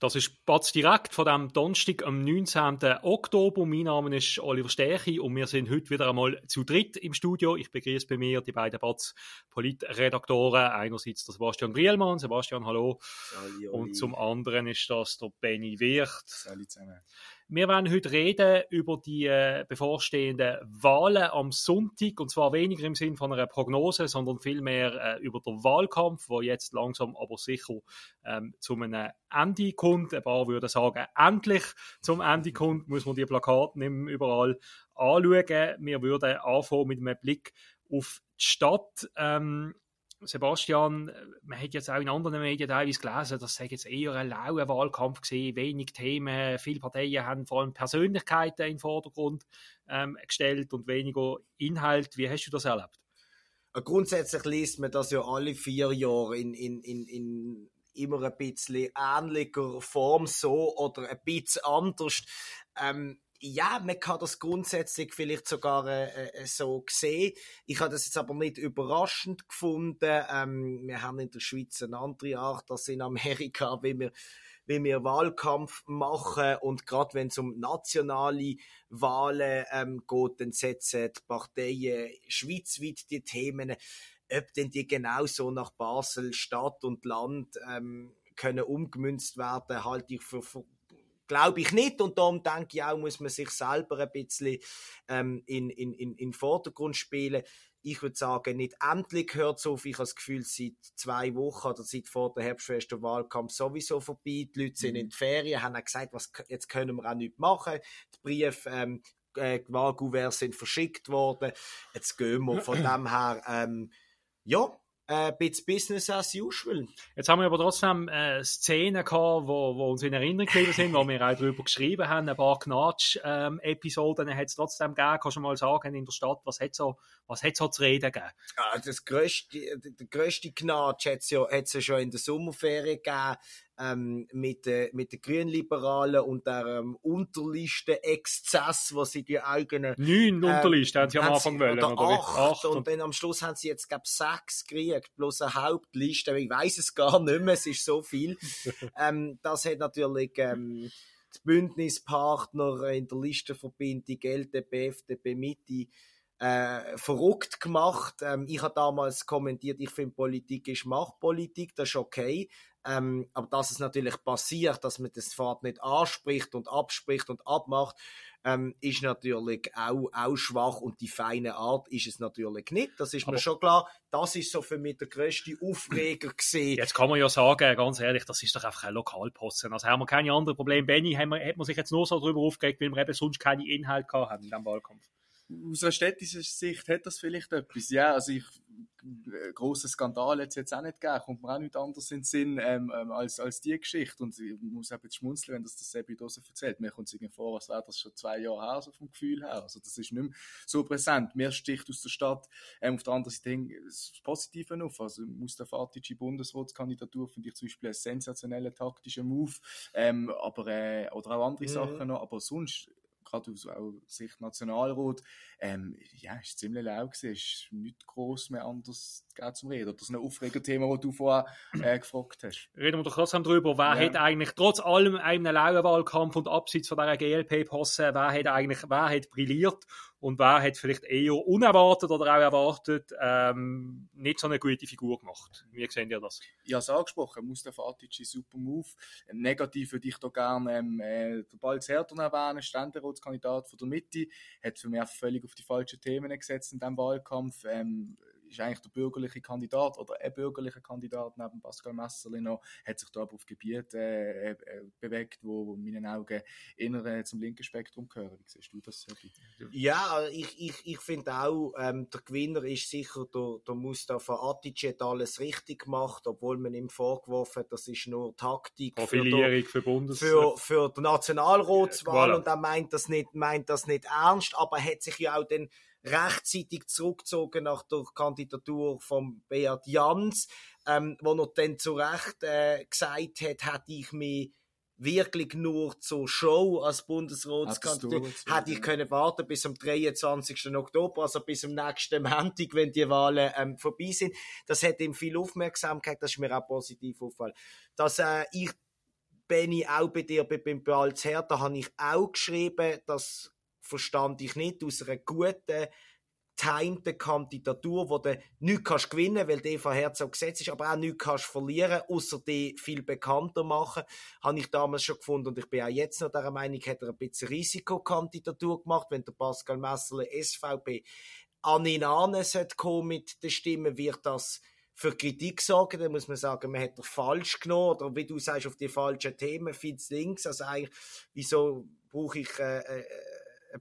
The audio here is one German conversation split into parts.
Das ist Batz direkt von dem Donnerstag am 19. Oktober. Mein Name ist Oliver Stärchi und wir sind heute wieder einmal zu dritt im Studio. Ich begrüße bei mir die beiden Batz Politredaktoren. Einerseits der Sebastian Brielmann. Sebastian, hallo. Sali, und zum anderen ist das der Benny Wirth. Salut zusammen. Wir werden heute reden über die äh, bevorstehenden Wahlen am Sonntag und zwar weniger im Sinn von einer Prognose, sondern vielmehr äh, über den Wahlkampf, wo jetzt langsam aber sicher ähm, zu einem Ende kommt. Ein paar würden sagen, endlich zum Ende kommt, muss man die Plakate nicht überall anschauen. Wir würden anfangen mit einem Blick auf die Stadt. Ähm, Sebastian, man hat jetzt auch in anderen Medien teilweise gelesen, dass es jetzt eher ein lauer Wahlkampf gesehen, wenig Themen, viele Parteien haben vor allem Persönlichkeiten in den Vordergrund ähm, gestellt und weniger Inhalt. Wie hast du das erlebt? Äh, grundsätzlich liest man das ja alle vier Jahre in, in, in, in immer ein bisschen ähnlicher Form so oder ein bisschen anders. Ähm, ja, man kann das grundsätzlich vielleicht sogar äh, äh, so sehen. Ich habe das jetzt aber nicht überraschend gefunden. Ähm, wir haben in der Schweiz eine andere Art als in Amerika, wie wir, wie wir Wahlkampf machen. Und gerade wenn es um nationale Wahlen ähm, geht, dann setzen die Parteien schweizweit die Themen, ob denn die genauso nach Basel, Stadt und Land ähm, können umgemünzt werden, halte ich für, für glaube ich nicht. Und darum denke ich auch, muss man sich selber ein bisschen ähm, in, in, in, in Vordergrund spielen. Ich würde sagen, nicht endlich hört es auf. Ich habe das Gefühl, seit zwei Wochen oder seit vor der Herbstfest Wahlkampf sowieso vorbei. Die Leute sind mhm. in die Ferien, haben auch gesagt, was, jetzt können wir auch nichts machen. Die Briefe, ähm, äh, Wahlkuverts sind verschickt worden. Jetzt gehen wir von dem her, ähm, ja, ein bisschen Business as usual. Jetzt haben wir aber trotzdem äh, Szenen gehabt, wo, wo uns in Erinnerung geblieben sind, wo wir auch darüber geschrieben haben. Ein paar Knatsch-Episoden ähm, hat es trotzdem gegeben. Kannst du mal sagen, in der Stadt, was hat so, was hat so zu reden gegeben? Ja, das grösste, der grösste Knatsch hat es ja, hat's ja schon in der Sommerferien gegeben ähm, mit, äh, mit den Grünliberalen und der ähm, Unterlisten-Exzess, was sie die eigenen... Neun ähm, Unterlisten haben sie am Anfang wollen, oder, oder acht, acht, und, und dann am Schluss haben sie jetzt, glaube sechs gekriegt, bloß eine Hauptliste, ich weiß es gar nicht mehr, es ist so viel. ähm, das hat natürlich... Ähm, die Bündnispartner in der Listenverbindung LDP, FDP, Mitte äh, verrückt gemacht. Ähm, ich habe damals kommentiert, ich finde Politik ist Machtpolitik, das ist okay. Ähm, aber dass es natürlich passiert, dass man das Fahrt nicht anspricht und abspricht und abmacht, ähm, ist natürlich auch, auch schwach und die feine Art ist es natürlich nicht. Das ist aber mir schon klar. Das ist so für mich der grösste Aufreger gesehen. Jetzt kann man ja sagen, ganz ehrlich, das ist doch einfach ein Lokalposten. Also haben wir keine anderen Probleme. Benny, hat man sich jetzt nur so darüber aufgeregt, weil wir eben sonst keine Inhalte gehabt haben in diesem Wahlkampf aus einer städtischen Sicht hat das vielleicht etwas. Ja, also ich, äh, große Skandal hat es jetzt auch nicht gegeben, kommt mir auch nicht anders in den Sinn ähm, ähm, als, als die Geschichte. Und ich muss eben schmunzeln, wenn das das Sebi Dose erzählt. Mir kommt es irgendwie vor, als wäre das schon zwei Jahre her, so vom Gefühl her. Also das ist nicht mehr so präsent. Mir sticht aus der Stadt ähm, auf der anderen Seite das Positive auf. Also Mustafa Atici Bundesratskandidatur finde ich zum Beispiel einen sensationellen taktischen Move. Ähm, aber, äh, oder auch andere mhm. Sachen noch. Aber sonst gerade aus auch Sicht Nationalrat, ähm, ja, ist ziemlich laut gewesen, ist nicht groß mehr anders zum Reden. Das ist ein Aufregerthema, das du vorher äh, gefragt hast. Reden wir doch trotzdem darüber, wer ja. hat eigentlich trotz allem einem lauen Wahlkampf und abseits von dieser GLP-Posse, wer hat eigentlich, wer hat brilliert und wer hat vielleicht eher unerwartet oder auch erwartet ähm, nicht so eine gute Figur gemacht. Wie sehen ihr das? Ja, es angesprochen, Mustafa Atic super Move. Negativ würde ich da gerne ähm, äh, der Balz Herton erwähnen, Ständeratskandidat von der Mitte, hat für mich völlig auf die falschen Themen gesetzt in diesem Wahlkampf. Ähm, ist eigentlich der bürgerliche Kandidat oder ein bürgerlicher Kandidat neben Pascal Messerli noch, hat sich da aber auf Gebiet äh, äh, bewegt, wo, in meinen Augen eher äh, zum linken Spektrum gehören. Wie siehst du das? Ja, ich, ich, ich finde auch, ähm, der Gewinner ist sicher der, der Mustafa Atic hat alles richtig gemacht, obwohl man ihm vorgeworfen hat, das ist nur Taktik Profilierung für, Bundes für, für die Nationalratswahl voilà. und er meint das nicht, meint das nicht ernst, aber er hat sich ja auch dann rechtzeitig zurückgezogen nach der Kandidatur von Beat Jans, ähm, wo er dann zu Recht äh, gesagt hat, hätte ich mich wirklich nur zur Show als Bundesratskandidat, hätte ich können warten bis am 23. Oktober, also bis am nächsten Montag, wenn die Wahlen ähm, vorbei sind. Das hat ihm viel Aufmerksamkeit, das ist mir auch positiv aufgefallen. Dass äh, ich Benny, auch bei dir beim Balz Hertha habe ich auch geschrieben, das verstand ich nicht, aus einer guten getimte Kandidatur, wo du nichts kannst gewinnen weil die Eva Herzog gesetzt ist, aber auch nichts kannst verlieren, außer die viel bekannter machen, habe ich damals schon gefunden. Und ich bin auch jetzt noch der Meinung, hätte er ein bisschen Risikokandidatur gemacht, wenn der Pascal Messerle SVP an ihn an kommen mit den Stimmen, wird das für Kritik sorgen, dann muss man sagen, man hat er falsch genommen. Oder wie du sagst, auf die falschen Themen, viel links, also eigentlich, wieso brauche ich äh, äh,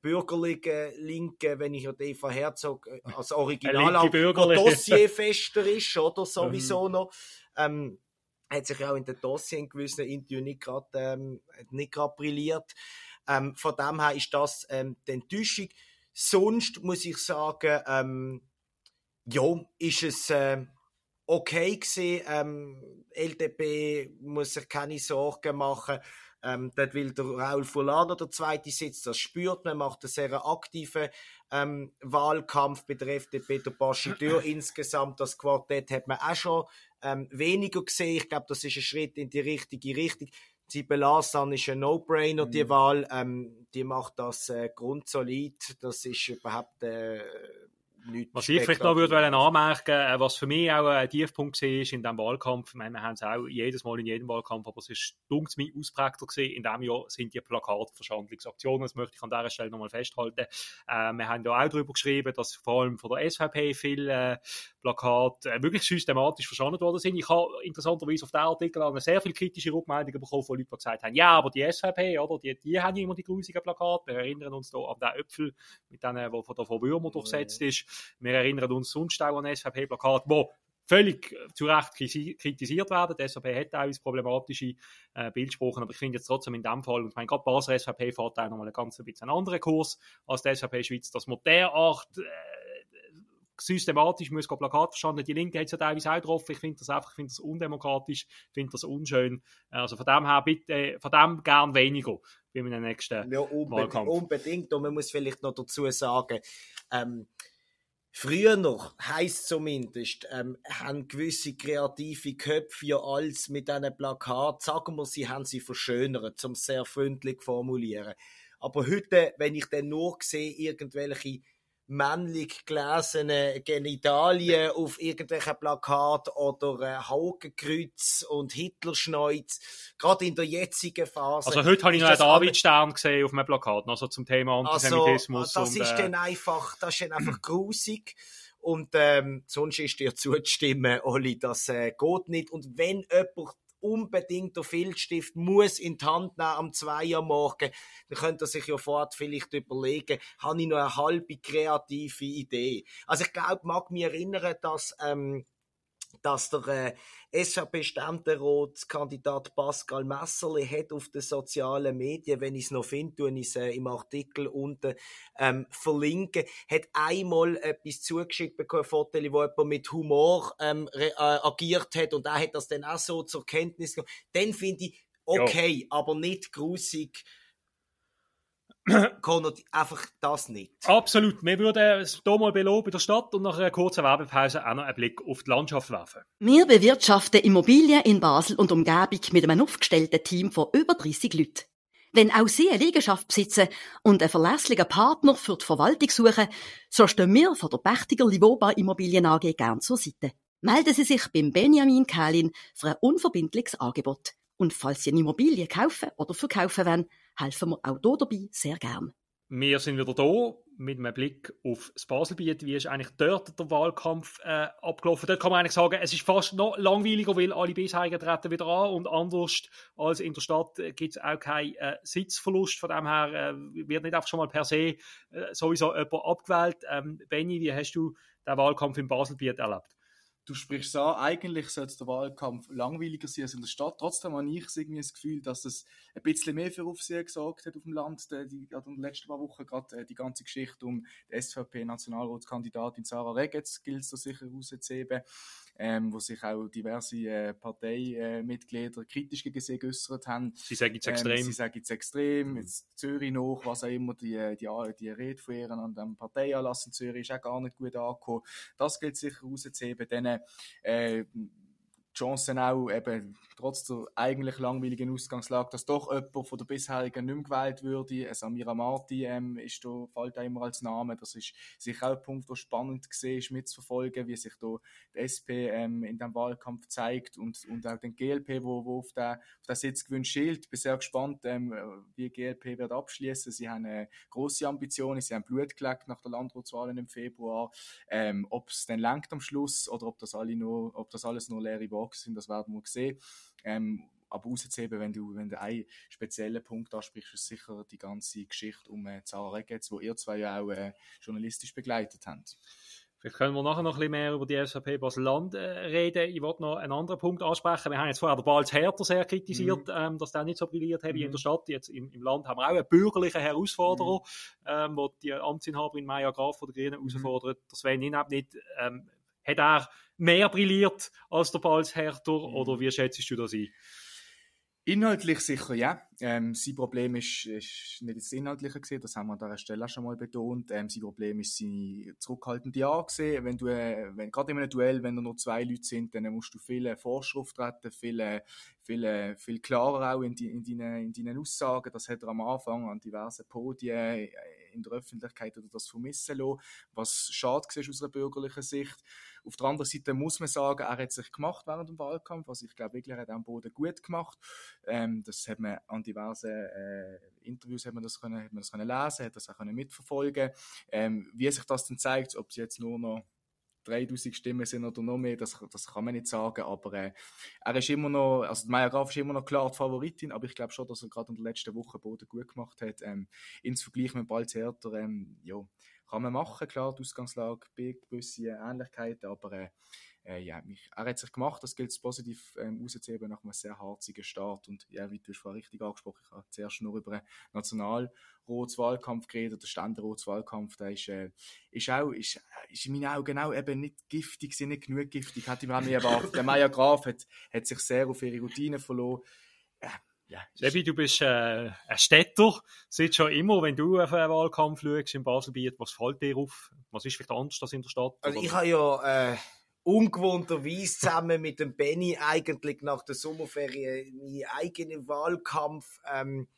bürgerliche Linke, wenn ich an Eva Herzog äh, als Original auch Dossierfester ist, oder sowieso mhm. noch. Ähm, hat sich auch in den Dossier in gewissen Interviews nicht gerade ähm, nicht gerade brilliert. Ähm, von dem her ist das ähm, die Enttäuschung. Sonst muss ich sagen, ähm, ja, ist es äh, okay gewesen. Ähm, LDP muss sich keine Sorgen machen. Ähm, dort will der Raul Fulano der zweite Sitz, das spürt man, macht einen sehr aktiven ähm, Wahlkampf bei der FDP, der insgesamt, das Quartett hat man auch schon ähm, weniger gesehen. Ich glaube, das ist ein Schritt in die richtige Richtung. Sibel Asan ist ein No-Brainer, mhm. die Wahl. Ähm, die macht das äh, grundsolid. Das ist überhaupt äh, nichts Was ich vielleicht noch würde anmerken, äh, was für mich auch ein Tiefpunkt war in diesem Wahlkampf, ich meine, wir haben es auch jedes Mal in jedem Wahlkampf, aber es ist dunkel mich ausprägter gewesen. In diesem Jahr sind die Plakatverschandlungsaktionen, das möchte ich an dieser Stelle nochmal festhalten. Äh, wir haben ja auch darüber geschrieben, dass vor allem von der SVP viele äh, Plakate äh, wirklich systematisch verschandelt worden sind. Ich habe interessanterweise auf diesen Artikel eine sehr viel kritische Rückmeldungen bekommen von Leuten, die gesagt haben, ja, aber die SVP, oder, die, die haben immer die grusigen Plakate. Wir erinnern uns da an den Äpfel, mit denen, von der von Würmer durchsetzt ist. Wir erinnern uns sonst auch an SVP-Plakate, wo völlig zu Recht kritisiert werden. Die SVP hat auch problematische äh, Bildsprachen, aber ich finde jetzt trotzdem in dem Fall, und ich meine, gerade Basel SVP fährt auch nochmal einen ganz ein bisschen anderen Kurs als die SVP Schweiz, dass man derart äh, systematisch muss Plakat verstanden. Die Linke hat es ja teilweise auch getroffen. Ich finde das einfach, ich finde das undemokratisch, ich finde das unschön. Also von dem her bitte, von dem gern weniger wie in den nächsten ja, unbedingt, Wahlkampf. Unbedingt. Und man muss vielleicht noch dazu sagen, ähm, Früher noch, heisst zumindest, ähm, haben gewisse kreative Köpfe ja alles mit diesen Plakat, sagen wir, sie haben sie verschönert, zum sehr freundlich formulieren. Aber heute, wenn ich dann nur sehe, irgendwelche männlich gelesene Genitalien auf irgendwelchen Plakat oder äh, Hakenkreuz und Hitlerschneuz, gerade in der jetzigen Phase. Also heute habe ich noch einen Davidstern gesehen auf einem Plakat, also zum Thema Antisemitismus. Also, das und, ist dann einfach, das ist dann einfach grusig. Und ähm, sonst ist dir zuzustimmen, Oli, das äh, geht nicht. Und wenn jemand unbedingt der Filzstift muss in die Hand nehmen am 2 Uhr morgen, dann könnte er sich ja fort vielleicht überlegen, habe ich noch eine halbe kreative Idee. Also ich glaube, mag mich erinnern, dass ähm, dass der äh, SVP-Ständerat-Kandidat Pascal Messerli hat auf den sozialen Medien, wenn ich es noch finde, tue ich es äh, im Artikel unten ähm, verlinken, hat einmal etwas zugeschickt bekommen, ein Foto, wo jemand mit Humor ähm, äh, agiert hat und er hat das dann auch so zur Kenntnis genommen. Dann finde ich, okay, ja. aber nicht grusig Conor, einfach das nicht. Absolut. Wir würden es hier mal belohnen in der Stadt und nach einer kurzen Werbepause auch noch einen Blick auf die Landschaft werfen. Wir bewirtschaften Immobilien in Basel und Umgebung mit einem aufgestellten Team von über 30 Leuten. Wenn auch Sie eine Liegenschaft besitzen und einen verlässlichen Partner für die Verwaltung suchen, so stehen wir von der Pächtiger Livoba Immobilien AG gern zur Seite. Melden Sie sich beim Benjamin Kählin für ein unverbindliches Angebot. Und falls Sie eine Immobilie kaufen oder verkaufen wollen, helfen wir auch hier dabei sehr gern. Wir sind wieder da mit einem Blick auf das Baselbiet. Wie ist eigentlich dort der Wahlkampf äh, abgelaufen? Dort kann man eigentlich sagen, es ist fast noch langweiliger, weil alle bisherigen treten wieder an und anders als in der Stadt äh, gibt es auch keinen äh, Sitzverlust. Von dem her äh, wird nicht einfach schon mal per se äh, sowieso jemand abgewählt. Ähm, Benny, wie hast du den Wahlkampf im Baselbiet erlebt? Du sprichst an, eigentlich sollte der Wahlkampf langweiliger sein als in der Stadt. Trotzdem habe ich irgendwie das Gefühl, dass es ein bisschen mehr für Aufsehen gesorgt hat auf dem Land. Die, die, in den letzten paar Wochen gerade äh, die ganze Geschichte um die SVP-Nationalratskandidatin Sarah Regetz gilt es da sicher rauszuheben. Ähm, wo sich auch diverse äh, Parteimitglieder kritisch gegen sie geäußert haben. Sie sagen es extrem. Ähm, sie sagen es extrem. Jetzt Zürich noch, was auch immer, die, die, die Rede von ihr an dem Parteianlass in Zürich ist auch gar nicht gut angekommen. Das gilt sicher rauszuheben. Dann, äh, Chancen auch, eben, trotz der eigentlich langweiligen Ausgangslage, dass doch jemand von der bisherigen nicht mehr gewählt würde. Samira Marti ähm, ist da, fällt da immer als Name. Das ist sicher auch ein Punkt, der spannend ist, mitzuverfolgen, wie sich da die SP ähm, in diesem Wahlkampf zeigt und, und auch den GLP, wo, wo auf den, auf den Sitz gewünscht schielt. Ich bin sehr gespannt, ähm, wie GLP wird abschließen. Sie haben äh, große Ambitionen, sie haben Blut gelegt nach der Landratswahl im Februar. Ähm, ob es dann lenkt am Schluss oder ob das, alle nur, ob das alles nur leere Worte sind, das werden wir sehen. Ähm, aber rauszuheben, wenn du, wenn du einen speziellen Punkt ansprichst, ist sicher die ganze Geschichte um äh, Zara Regetz, wo ihr zwei ja auch äh, journalistisch begleitet habt. Vielleicht können wir nachher noch ein bisschen mehr über die SVP Basel-Land äh, reden. Ich wollte noch einen anderen Punkt ansprechen. Wir haben jetzt vorher den Balz Hertha sehr kritisiert, mhm. ähm, dass der nicht so brilliert hat wie mhm. in der Stadt. Jetzt im, im, Land haben wir auch einen bürgerlichen Herausforderer, mhm. ähm, wo die Amtsinhaberin Maya Graf von der Grünen mhm. herausfordert. Der Sven Inab nicht. Ähm, hat er mehr brilliert als der Balz Hertha mhm. oder wie schätzt du das ein? Inhaltlich sicher, ja. Ähm, sein Problem ist, ist nicht das Inhaltliche gesehen, das haben wir an dieser Stelle auch schon mal betont. Ähm, sein Problem ist seine zurückhaltende Art gesehen. Wenn du, äh, wenn, gerade in einem Duell, wenn da nur zwei Leute sind, dann musst du viele Vorschrift retten, viele, viele, viel klarer auch in, die, in, deinen, in deinen Aussagen. Das hat er am Anfang an diversen Podien äh, in der Öffentlichkeit oder das vermissen lassen, was schade ist aus einer bürgerlichen Sicht. Auf der anderen Seite muss man sagen, er hat sich gemacht während dem Wahlkampf, was ich glaube wirklich hat am Boden gut gemacht. Ähm, das hat man an diversen äh, Interviews hat man das können, hat man das können lesen, hat das auch können mitverfolgen. Ähm, wie sich das dann zeigt, ob es jetzt nur noch 3000 Stimmen sind oder noch mehr, das, das kann man nicht sagen, aber äh, er ist immer noch, also Maya Graf ist immer noch klar die Favoritin, aber ich glaube schon, dass er gerade in der letzten Woche Boden gut gemacht hat. Ähm, ins Vergleich mit Balz Hertha, ähm, ja, kann man machen, klar, die Ausgangslage, gewisse Ähnlichkeiten, aber äh, äh, ja, mich, er hat sich gemacht, das gilt positiv ähm, rauszuheben nach einem sehr harzigen Start und ja, wie du es vorhin richtig angesprochen hast, ich habe zuerst nur über einen Nationalratswahlkampf geredet, der Ständerratswahlkampf, der ist, äh, ist auch, ist, ist in meinen Augen genau eben nicht giftig, sind nicht genug giftig, hätte ich mir auch nicht erwartet. Der Maya Graf hat, hat sich sehr auf ihre Routine verloren. Äh, ja, Sebi, du bist äh, ein Städter. Seit schon immer, wenn du auf einen Wahlkampf schaust im Baselbiet, was fällt dir auf? Was ist vielleicht anders als in der Stadt? Also ich habe ja äh, ungewohnterweise zusammen mit dem Benny eigentlich nach der Sommerferien meinen eigenen Wahlkampf ähm,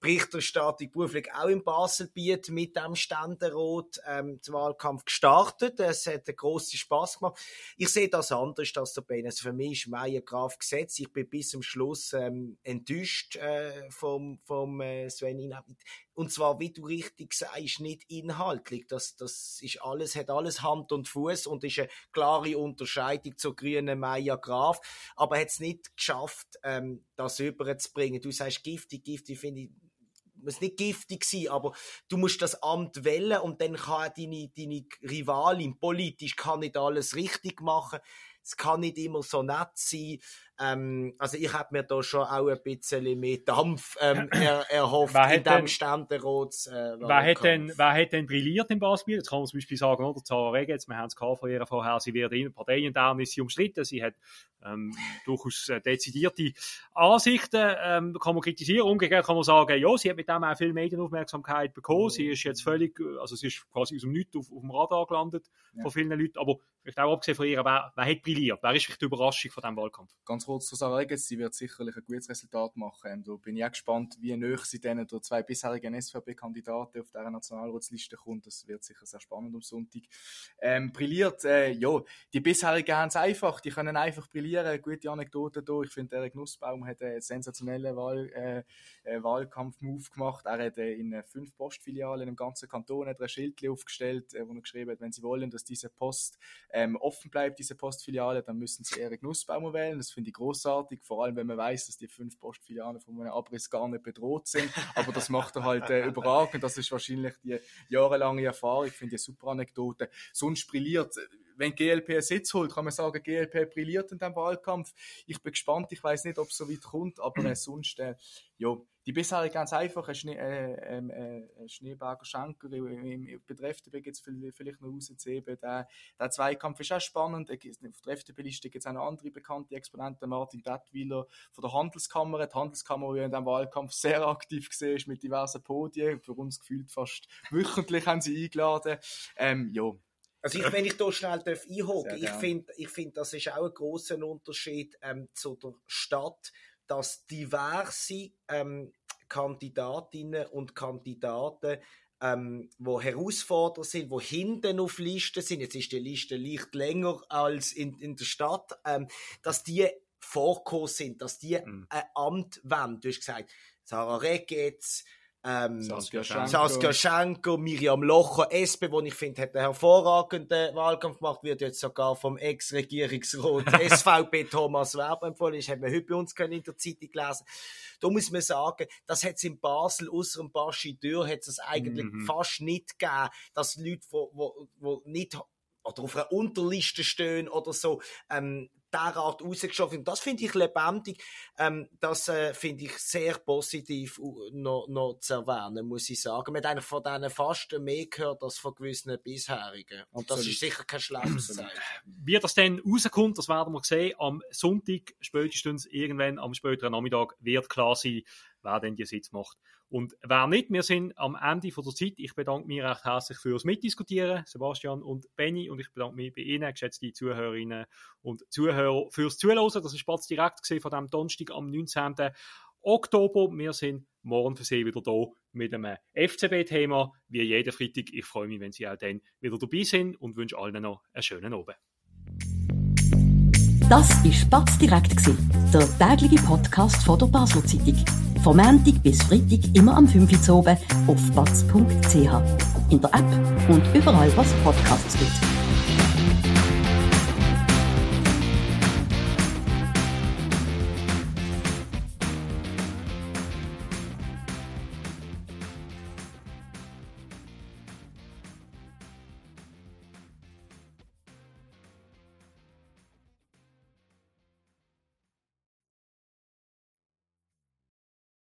Berichterstattung beruflich auch im Baselbiet mit dem Ständerat ähm, zum Wahlkampf gestartet. Es hat einen grossen Spass gemacht. Ich sehe das anders als der Ben. Also für mich ist Meier Graf gesetzt. Ich bin bis zum Schluss ähm, enttäuscht äh, vom, vom äh, Sven Inhabit. Und zwar, wie du richtig sagst, nicht inhaltlich. Das, das ist alles, hat alles Hand und Fuß und ist eine klare Unterscheidung zur grünen Meier Graf. Aber hat es nicht geschafft, ähm, das überzubringen. Du sagst giftig, giftig finde ich muss nicht giftig sein, aber du musst das Amt wählen und dann kann deine, deine Rivalin politisch kann nicht alles richtig machen. Es kann nicht immer so nett sein. Ähm, also ich habe mir da schon auch ein bisschen mehr Dampf ähm, er, erhofft in dem Ständerats. Äh, wer, hat denn, wer hat denn brilliert im Basketball? Jetzt kann man zum Beispiel sagen, oder Zara Regetz, wir haben es von ihr vorher, sie wird in Parteiintern ist sie umstritten, sie hat ähm, durchaus äh, dezidierte Ansichten, ähm, kann man kritisieren. Umgekehrt kann man sagen, ja, sie hat mit dem auch viel Medienaufmerksamkeit bekommen, sie ist jetzt völlig, also sie ist quasi aus dem Nichts auf, auf dem Radar gelandet ja. von vielen Leuten, aber vielleicht auch abgesehen von ihr, wer, wer hat brilliert? Wer ist vielleicht die Überraschung von diesem Wahlkampf? Ganz kurz zu sagen, sie wird sicherlich ein gutes Resultat machen. Da bin ich auch gespannt, wie nahe sie dann durch zwei bisherigen SVP-Kandidaten auf dieser Nationalratsliste kommt. Das wird sicher sehr spannend am Sonntag. Ähm, brilliert, äh, ja, die bisherigen haben es einfach, die können einfach brillieren. Gute Anekdote da. Ich finde, Erik Nussbaum hat einen sensationellen Wahl, äh, äh, Wahlkampf-Move gemacht. Er hat äh, in fünf Postfilialen im ganzen Kanton hat er ein Schild aufgestellt, äh, wo er geschrieben hat, wenn Sie wollen, dass diese Post ähm, offen bleibt, diese Postfiliale, dann müssen Sie Erik Nussbaum wählen. Das finde ich großartig, vor allem wenn man weiß, dass die fünf Postfilialen von einem Abriss gar nicht bedroht sind. Aber das macht er halt äh, überragend. Das ist wahrscheinlich die jahrelange Erfahrung. Ich finde eine super Anekdote. Sonst brilliert wenn GLP einen Sitz holt, kann man sagen, GLP brilliert in diesem Wahlkampf. Ich bin gespannt, ich weiß nicht, ob es so weit kommt, aber äh, sonst, äh, ja, die bisherige ganz einfach, ein, Schnee, äh, ähm, äh, Schneeberger Schenker, im, bei FDP gibt es vielleicht noch rauszuheben, der, der Zweikampf ist auch spannend, auf der FDP-Liste gibt es auch noch andere bekannte Exponenten, Martin Bettweiler von der Handelskammer, die Handelskammer, die in diesem Wahlkampf sehr aktiv gesehen mit diversen Podien, für uns gefühlt fast wöchentlich haben sie eingeladen, ähm, ja, also ich, wenn ich da schnell einhaken ich finde, ich find, das ist auch ein großer Unterschied ähm, zu der Stadt, dass diverse ähm, Kandidatinnen und Kandidaten ähm, wo Herausforderer sind, wo hinten auf Listen sind, jetzt ist die Liste leicht länger als in, in der Stadt, ähm, dass die vorgekommen sind, dass die mhm. ein Amt wollen. Du hast gesagt, Sarah Regetz, ähm, Saskia, Schenko. Saskia Schenko, Miriam Locher, SP, wo ich finde, hat einen hervorragenden Wahlkampf gemacht, wird jetzt sogar vom Ex-Regierungsrat SVP Thomas Werber empfohlen. Das haben wir heute bei uns in der Zeitung gelesen. Da muss man sagen, das hat es in Basel, außer dem Baschi Dürr, hat es eigentlich mhm. fast nicht gegeben, dass Leute, wo, wo, wo nicht oder auf einer Unterliste stehen oder so, ähm, derart rausgeschaffen. Und das finde ich lebendig. Ähm, das äh, finde ich sehr positiv noch, noch zu erwähnen, muss ich sagen. Man hat eigentlich von denen fast mehr gehört als von gewissen bisherigen. Und das ist sicher kein schlechtes Zeichen. Wie das dann rauskommt, das werden wir sehen. Am Sonntag, spätestens irgendwann am späteren Nachmittag, wird klar sein, wer denn die Sitz macht. Und wer nicht, wir sind am Ende von der Zeit. Ich bedanke mich recht herzlich fürs Mitdiskutieren, Sebastian und Benny, und ich bedanke mich bei Ihnen, geschätzte Zuhörerinnen und Zuhörer, fürs Zuhören. Das ist Spatz direkt von dem Donnerstag am 19. Oktober. Wir sind morgen für Sie wieder da mit einem FCB-Thema, wie jeden Freitag. Ich freue mich, wenn Sie auch dann wieder dabei sind und wünsche allen noch einen schönen Abend. Das war Spatz direkt, der tägliche Podcast von der Basler Zeitung. Vom Montag bis Freitag immer am 5 Uhr auf batz.ch. In der App und überall, was Podcasts gibt.